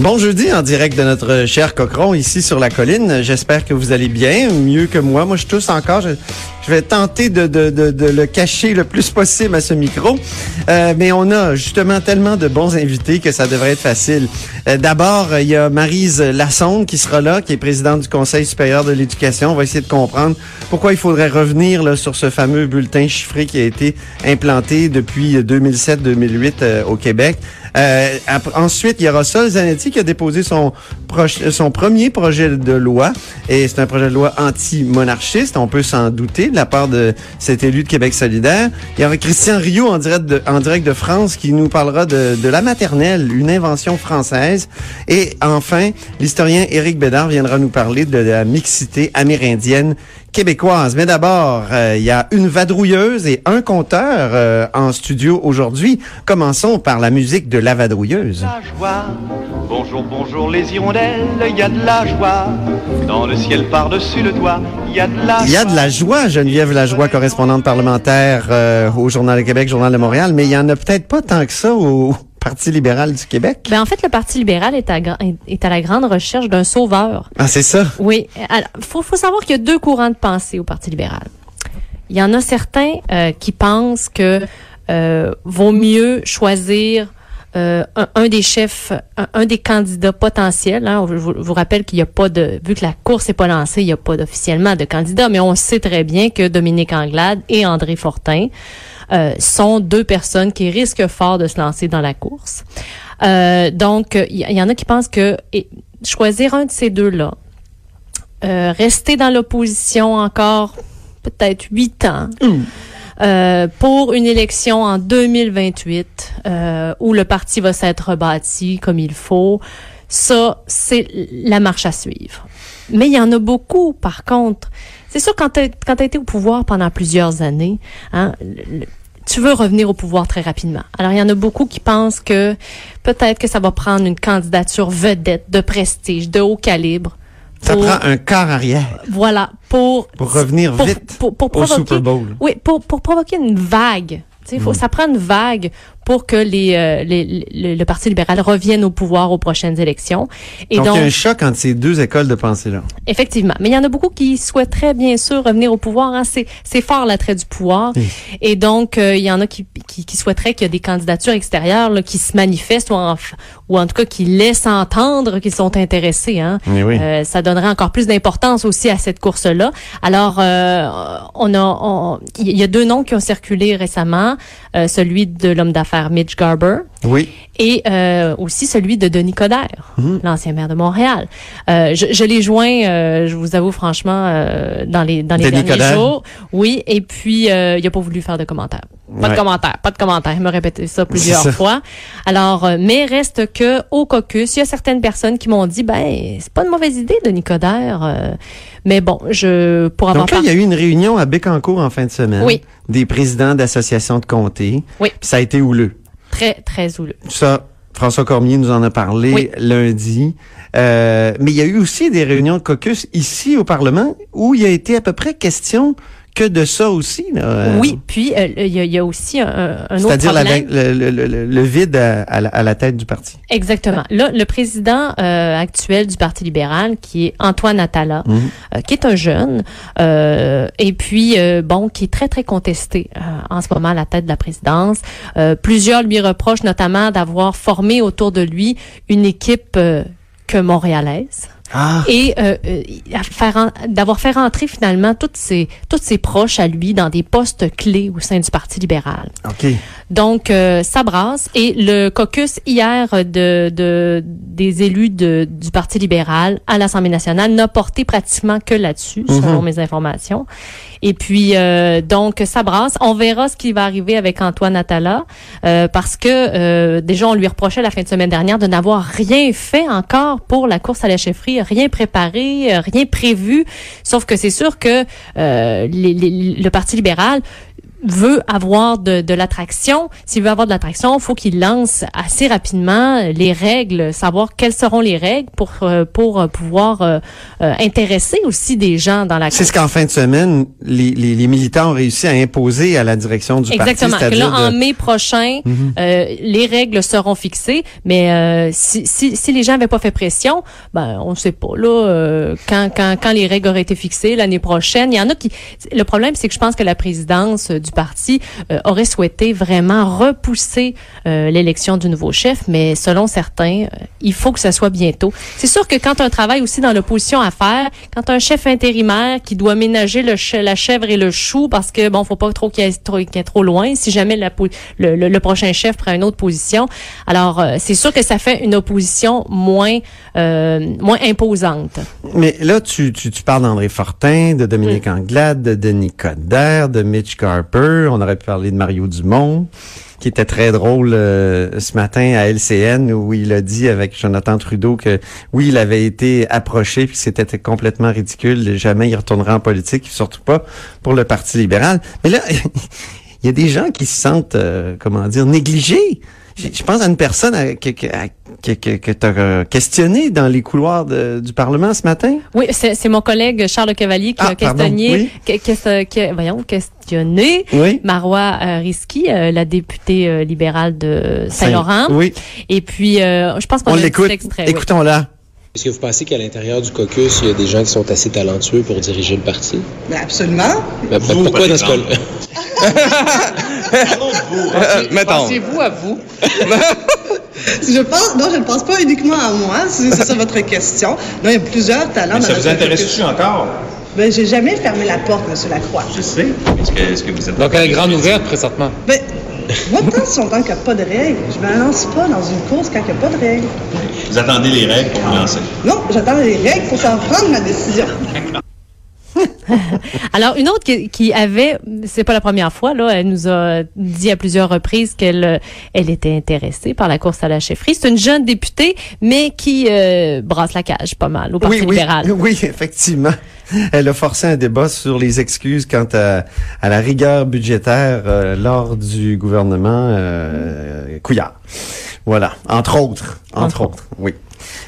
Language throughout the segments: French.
Bon jeudi en direct de notre cher Cochron ici sur la colline. J'espère que vous allez bien, mieux que moi. Moi, je tousse encore. Je, vais tenter de, le cacher le plus possible à ce micro. Euh, mais on a justement tellement de bons invités que ça devrait être facile. Euh, D'abord, il y a Marise Lassonde qui sera là, qui est présidente du Conseil supérieur de l'éducation. On va essayer de comprendre pourquoi il faudrait revenir sur ce fameux bulletin chiffré qui a été implanté depuis 2007-2008 euh, au Québec. Euh, ensuite, il y aura Sol Zanetti qui a déposé son, son premier projet de loi. Et c'est un projet de loi anti-monarchiste, on peut s'en douter, de la part de cet élu de Québec solidaire. Il y aura Christian Rio en direct de, en direct de France qui nous parlera de, de la maternelle, une invention française. Et enfin, l'historien Éric Bédard viendra nous parler de la mixité amérindienne québécoise. Mais d'abord, euh, il y a une vadrouilleuse et un conteur euh, en studio aujourd'hui. Commençons par la musique de la vadrouilleuse. La joie. Bonjour, bonjour les hirondelles, il y a de la joie. Dans le ciel par-dessus le toit, il y a de la Il y a de la joie, Geneviève Lajoie, correspondante parlementaire euh, au Journal de Québec, Journal de Montréal, mais il y en a peut-être pas tant que ça au Parti libéral du Québec? Ben en fait, le Parti libéral est à, est à la grande recherche d'un sauveur. Ah, c'est ça? Oui. Alors, faut, faut savoir qu'il y a deux courants de pensée au Parti libéral. Il y en a certains euh, qui pensent que euh, vaut mieux choisir euh, un, un, des chefs, un, un, des candidats potentiels. Hein. Je, vous, je, vous, rappelle qu'il n'y a pas de, vu que la course n'est pas lancée, il n'y a pas officiellement de candidat, mais on sait très bien que Dominique Anglade et André Fortin euh, sont deux personnes qui risquent fort de se lancer dans la course. Euh, donc, il y, y, en a qui pensent que et, choisir un de ces deux-là, euh, rester dans l'opposition encore peut-être huit ans. Mmh. Euh, pour une élection en 2028 euh, où le parti va s'être rebâti comme il faut. Ça, c'est la marche à suivre. Mais il y en a beaucoup, par contre. C'est sûr, quand tu as été au pouvoir pendant plusieurs années, hein, le, tu veux revenir au pouvoir très rapidement. Alors, il y en a beaucoup qui pensent que peut-être que ça va prendre une candidature vedette, de prestige, de haut calibre, ça prend un quart arrière. Voilà, pour pour revenir pour, vite pour, pour, au Super Bowl. Oui, pour pour provoquer une vague. Faut, mm. ça prend une vague pour que les, euh, les, les, le Parti libéral revienne au pouvoir aux prochaines élections. Et donc, donc il y a un choc entre ces deux écoles de pensée-là. Effectivement. Mais il y en a beaucoup qui souhaiteraient bien sûr revenir au pouvoir. Hein. C'est, c'est fort l'attrait du pouvoir. Oui. Et donc, euh, il y en a qui, qui, qui souhaiteraient qu'il y ait des candidatures extérieures là, qui se manifestent ou en, ou en tout cas qui laissent entendre qu'ils sont intéressés. Hein. Oui. Euh, ça donnerait encore plus d'importance aussi à cette course-là. Alors, euh, on a, il y a deux noms qui ont circulé récemment. Euh, celui de l'homme d'affaires Mitch Garber. Oui. Et euh, aussi celui de Denis Coderre, mmh. l'ancien maire de Montréal. Euh, je, je l'ai joint, euh, je vous avoue franchement, euh, dans les dans les Denis derniers Coderre. jours. Oui. Et puis euh, il a pas voulu faire de commentaires. Pas Ouais. de commentaires, pas de commentaires. Il m'a répété ça plusieurs ça. fois. Alors, euh, mais reste que au caucus, il y a certaines personnes qui m'ont dit, ben c'est pas une mauvaise idée, Denis Coderre. euh, mais bon, je pour avoir Donc là, il y a eu une réunion à Bécancour en fin de semaine. Oui. Des présidents d'associations de comtés. Oui. Ça a été houleux. très très houleux. Ça, François Cormier nous en a parlé Oui. lundi. Euh, mais il y a eu aussi des réunions de caucus ici au Parlement où il a été à peu près question que de ça aussi. là. Euh, Oui, puis euh, il y, a- il y a aussi un, un autre C'est-à-dire le, le- le- le vide à, à la, à la tête du parti. Exactement. Là, le président euh, actuel du Parti libéral, qui est Antoine Attala, Mhm. euh, qui est un jeune, euh, et puis euh, bon, qui est très très contesté euh, en ce moment à la tête de la présidence. Euh, plusieurs lui reprochent notamment d'avoir formé autour de lui une équipe euh, que montréalaise. Ah. et euh, euh, faire d'avoir fait rentrer finalement toutes ses toutes ses proches à lui dans des postes clés au sein du Parti libéral. OK. Donc euh, ça brasse et le caucus hier de, de des élus de, du Parti libéral à l'Assemblée nationale n'a porté pratiquement que là-dessus selon mes informations. Et puis euh, donc ça brasse, on verra ce qui va arriver avec Antoine Attala euh, parce que euh, déjà on lui reprochait la fin de semaine dernière de n'avoir rien fait encore pour la course à la chefferie, rien préparé, euh, rien prévu. Sauf que c'est sûr que le Parti libéral veut avoir de, de l'attraction, s'il veut avoir de l'attraction, il faut qu'il lance assez rapidement les règles, savoir quelles seront les règles pour euh, pour euh, pouvoir euh, euh, intéresser aussi des gens dans la C'est ce qu'en fin de semaine, les, les, les militants ont réussi à imposer à la direction du Exactement. parti. Que là, en de- mai prochain, euh, les règles seront fixées, mais euh, si, si, si les gens n'avaient pas fait pression, ben on ne sait pas. Là, euh, quand, quand, quand les règles auraient été fixées l'année prochaine, il y en a qui. Le problème, c'est que je pense que la présidence du parti euh, aurait souhaité vraiment repousser euh, l'élection du nouveau chef, mais selon certains, euh, il faut que ça soit bientôt. C'est sûr que quand un travail aussi dans l'opposition à faire, quand un chef intérimaire qui doit ménager le la chèvre et le chou parce que bon, faut pas trop qu'il y ait trop, ait trop loin, si jamais la le, le- le prochain chef prend une autre position. Alors c'est sûr que ça fait une opposition moins moins imposante. Mais là, tu, tu, tu parles d'André Fortin, de Dominique Anglade, de Denis Coderre, de Mitch Carper. On aurait pu parler de Mario Dumont, qui était très drôle euh, ce matin à LCN, où il a dit avec Jonathan Trudeau que oui, il avait été approché, puis c'était complètement ridicule. Jamais il retournera en politique, surtout pas pour le Parti libéral. Mais là, il y a des gens qui se sentent, euh, comment dire, négligés. Je pense à une personne que, que, à- que, que, que tu as questionné dans les couloirs de- du Parlement ce matin? Oui, c'est mon collègue Charles Cavalier qui Ah, a pardon, questionné, oui. que- que- que- voyons, questionné Oui. Marois euh, Risky, euh, la députée euh, libérale de Saint-Laurent. Oui. Et puis, euh, je pense qu'on On a un petit l'écoute. Écoutons-la. Est-ce que vous pensez qu'à l'intérieur du caucus, il y a des gens qui sont assez talentueux pour diriger le parti? Ben, absolument. Ben, ben, pourquoi dans ce cas-là? Mettons. Pensez-vous à vous? je pense, non, je ne pense pas uniquement à moi, si c'est ça votre question. Non, il y a plusieurs talents Mais ça dans vous intéresse-tu encore? Ben, j'ai jamais fermé la porte, M. Lacroix. Je sais. Est-ce que, est-ce que vous êtes... Donc, elle est grande ouverte présentement. Ben, moi, tant si longtemps qu'il n'y a pas de règles, je me lance pas dans une course quand il n'y a pas de règles. Vous attendez les règles pour vous lancer. Non, j'attends les règles pour s'en prendre ma décision. Alors, une autre qui, qui avait, c'est pas la première fois, là, elle nous a dit à plusieurs reprises qu'elle euh, elle était intéressée par la course à la chefferie. C'est une jeune députée, mais qui euh, brasse la cage pas mal au Parti oui, oui, oui, effectivement. Elle a forcé un débat sur les excuses quant à, à la rigueur budgétaire euh, lors du gouvernement euh, Couillard. Voilà, entre autres, entre, Entre autres, oui.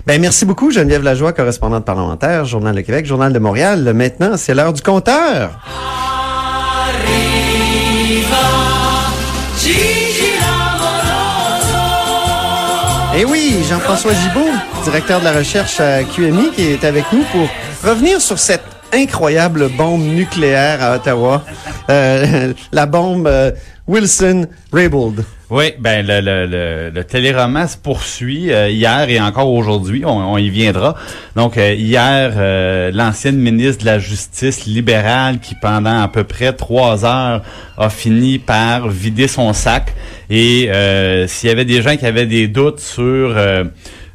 Ben merci beaucoup Geneviève Lajoie, correspondante parlementaire, Journal de Québec, Journal de Montréal. Maintenant, c'est l'heure du compteur. Et Eh oui, Jean-François Gibault, directeur de la recherche à QMI, qui est avec nous pour revenir sur cette incroyable bombe nucléaire à Ottawa, Euh, la bombe euh, Wilson-Raybould. Oui, ben le, le, le, le téléroman se poursuit euh, hier et encore aujourd'hui, on, y viendra. Donc euh, hier, euh, l'ancienne ministre de la Justice libérale qui pendant à peu près trois heures a fini par vider son sac. Et s'il y avait des gens qui avaient des doutes sur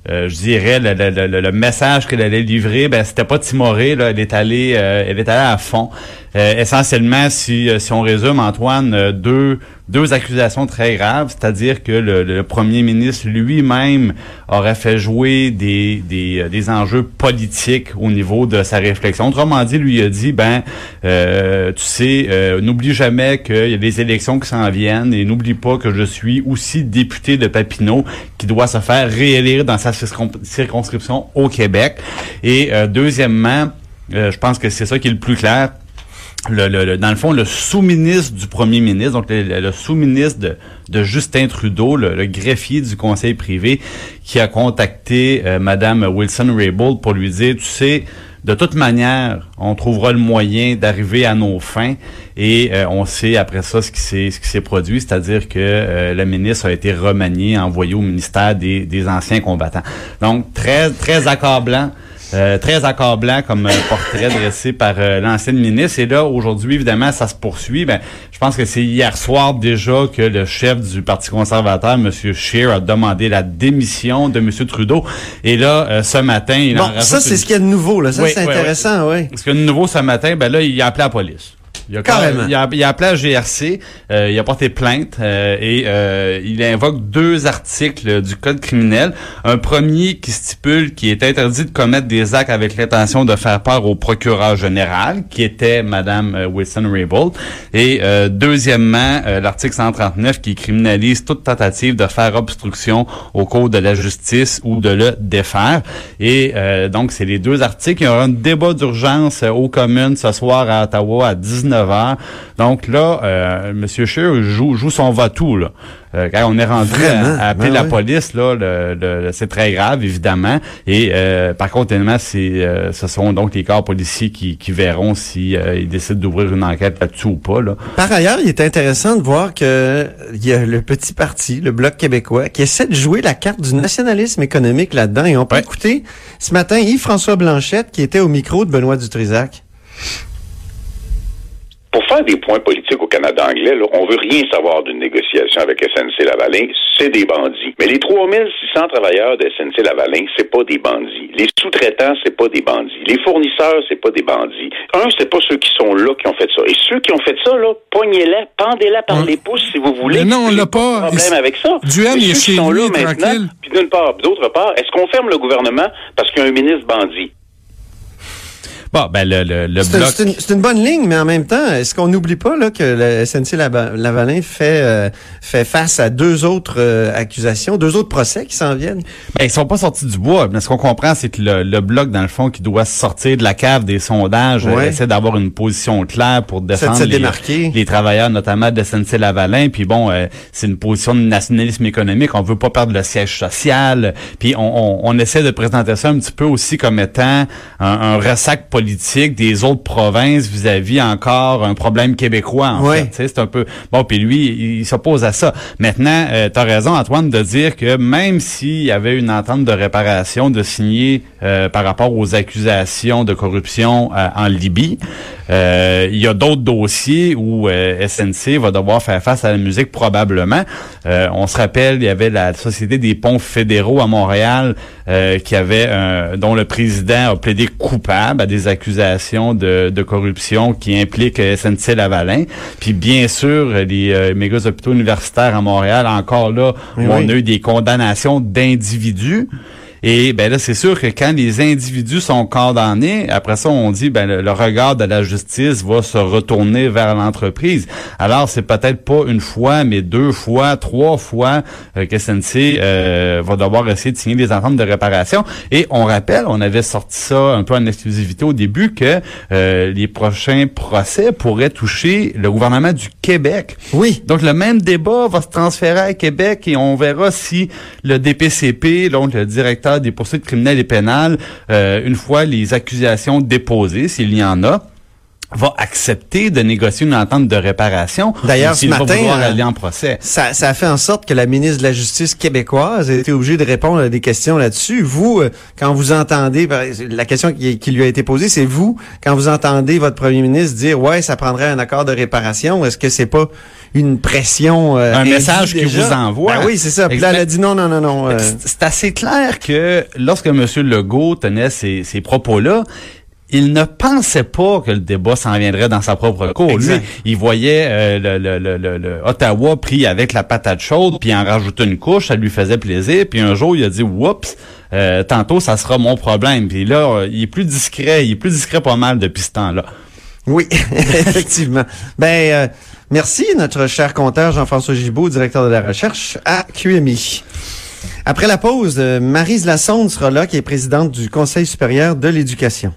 euh, je dirais le, le, le, le message qu'elle allait livrer, ben c'était pas timoré, là, elle est allée, euh, elle est allée à fond. Euh, essentiellement, si, euh, si on résume, Antoine, euh, deux deux accusations très graves, c'est-à-dire que le, premier ministre lui-même aurait fait jouer des, des, des enjeux politiques au niveau de sa réflexion. Autrement dit, lui a dit, ben, tu sais, n'oublie jamais qu'il y a des élections qui s'en viennent et n'oublie pas que je suis aussi député de Papineau qui doit se faire réélire dans sa circon- circonscription au Québec. Et deuxièmement, je pense que c'est ça qui est le plus clair, le, le- le- dans le fond, le sous-ministre du premier ministre, donc le, le sous-ministre de, Justin Trudeau, le, greffier du conseil privé, qui a contacté euh, Madame Wilson-Raybould pour lui dire, tu sais, de toute manière, on trouvera le moyen d'arriver à nos fins et euh, on sait après ça ce qui s'est ce qui s'est produit, c'est-à-dire que euh, le ministre a été remanié, envoyé au ministère des, des anciens combattants. Donc très très accablant Euh, très accablant comme euh, portrait dressé par euh, l'ancienne ministre. Et là, aujourd'hui, évidemment, ça se poursuit. Ben, je pense que c'est hier soir déjà que le chef du Parti conservateur, M. Scheer, a demandé la démission de M. Trudeau. Et là, euh, ce matin, il Bon, ça, c'est une- ce qu'il y a de nouveau, là. Ça, Oui, c'est oui, intéressant, oui. Parce que de nouveau, ce matin, ben là, il a appelé la police. Il a, Carrément. Il a, il a appelé la GRC, euh, il a porté plainte euh, et euh, il invoque deux articles du code criminel. Un premier qui stipule qu'il est interdit de commettre des actes avec l'intention de faire peur au procureur général, qui était Madame euh, Wilson-Raybould. Et euh, deuxièmement, euh, l'article 139 qui criminalise toute tentative de faire obstruction au cours de la justice ou de le défaire. Et euh, donc, c'est les deux articles. Il y aura un débat d'urgence aux communes ce soir à Ottawa à 19h. Donc là, euh, M. Scheer joue, joue son va-tout. Là. Euh, quand on est rendu Vraiment? à, à appeler Ben la oui. police, là, le, le- c'est très grave, évidemment. Et euh, par contre, évidemment, c'est, euh, ce sont donc les corps policiers qui, qui verront si euh, ils décident d'ouvrir une enquête là-dessus ou pas. Là. Par ailleurs, il est intéressant de voir que il y a le petit parti, le Bloc québécois, qui essaie de jouer la carte du nationalisme économique là-dedans. Et on peut écouter ce matin Yves-François Blanchette qui était au micro de Benoît Dutrisac. Pour faire des points politiques au Canada anglais, là, on veut rien savoir d'une négociation avec SNC Lavalin, c'est des bandits. Mais les 3600 travailleurs de SNC Lavalin, c'est pas des bandits. Les sous-traitants, c'est pas des bandits. Les fournisseurs, c'est pas des bandits. Un, c'est pas ceux qui sont là qui ont fait ça. Et ceux qui ont fait ça, là, pognez-les, pendez-les par les pouces si vous voulez. Mais non, on l'a de pas. problème avec ça. Est ceux chez qui sont lui, là maintenant, puis d'une part, d'autre part, est-ce qu'on ferme le gouvernement parce qu'il y a un ministre bandit? Bon, ben le, le, le bloc. c'est une, bonne ligne, mais en même temps, est-ce qu'on n'oublie pas là, que le SNC Lava- Lavalin fait, euh, fait face à deux autres euh, accusations, deux autres procès qui s'en viennent? Ben, ils sont pas sortis du bois. Mais ce qu'on comprend, c'est que le, le bloc, dans le fond, qui doit sortir de la cave des sondages, Ouais. euh, essaie d'avoir une position claire pour défendre les, les travailleurs, notamment de SNC Lavalin. Puis bon, euh, c'est une position de nationalisme économique. On veut pas perdre le siège social. Puis on, on, on essaie de présenter ça un petit peu aussi comme étant un, un ressac politique des autres provinces vis-à-vis encore un problème québécois. En fait. C'est un peu bon. Puis lui, il, il s'oppose à ça. Maintenant, euh, tu as raison, Antoine, de dire que même s'il y avait une entente de réparation de signer euh, par rapport aux accusations de corruption euh, en Libye, il y a d'autres dossiers où SNC va devoir faire face à la musique probablement. On se rappelle, il y avait la Société des ponts fédéraux à Montréal qui avait dont le président a plaidé coupable à des accusations de, de corruption qui impliquent euh, SNC Lavalin. Puis bien sûr, les euh, méga hôpitaux universitaires à Montréal, encore là, Oui, on oui. a eu des condamnations d'individus. Et ben là, c'est sûr que quand les individus sont condamnés, après ça, on dit ben le, le regard de la justice va se retourner vers l'entreprise. Alors, c'est peut-être pas une fois, mais deux fois, trois fois euh, que SNC euh, va devoir essayer de signer des ententes de réparation. Et on rappelle, on avait sorti ça un peu en exclusivité au début, que euh, les prochains procès pourraient toucher le gouvernement du Québec. Oui. Donc, le même débat va se transférer à Québec et on verra si le DPCP, donc le directeur des poursuites criminelles et pénales, euh, une fois les accusations déposées, s'il y en a, va accepter de négocier une entente de réparation. D'ailleurs, ce va matin, vouloir euh, aller en procès. Ça, ça a fait en sorte que la ministre de la Justice québécoise a été obligée de répondre à des questions là-dessus. Vous, euh, quand vous entendez, la question qui, qui lui a été posée, c'est vous, quand vous entendez votre premier ministre dire, ouais, ça prendrait un accord de réparation, est-ce que c'est pas une pression euh, un message qu'il déjà? vous envoie. Ben oui, c'est ça. Puis là, elle a dit non, non, non, non. euh, C'est assez clair que lorsque M. Legault tenait ces, ces propos-là, il ne pensait pas que le débat s'en viendrait dans sa propre cour. Lui, il voyait euh, le, le- le- le- le Ottawa pris avec la patate chaude, puis en rajoutait une couche, ça lui faisait plaisir. Puis un jour, il a dit, oups, euh, tantôt, ça sera mon problème. Puis là, euh, il est plus discret, il est plus discret pas mal depuis ce temps-là. Oui, effectivement. Ben, euh, merci, notre cher compteur Jean-François Gibault, directeur de la recherche à QMI. Après la pause, euh, Marise Lassonde sera là, qui est présidente du Conseil supérieur de l'éducation.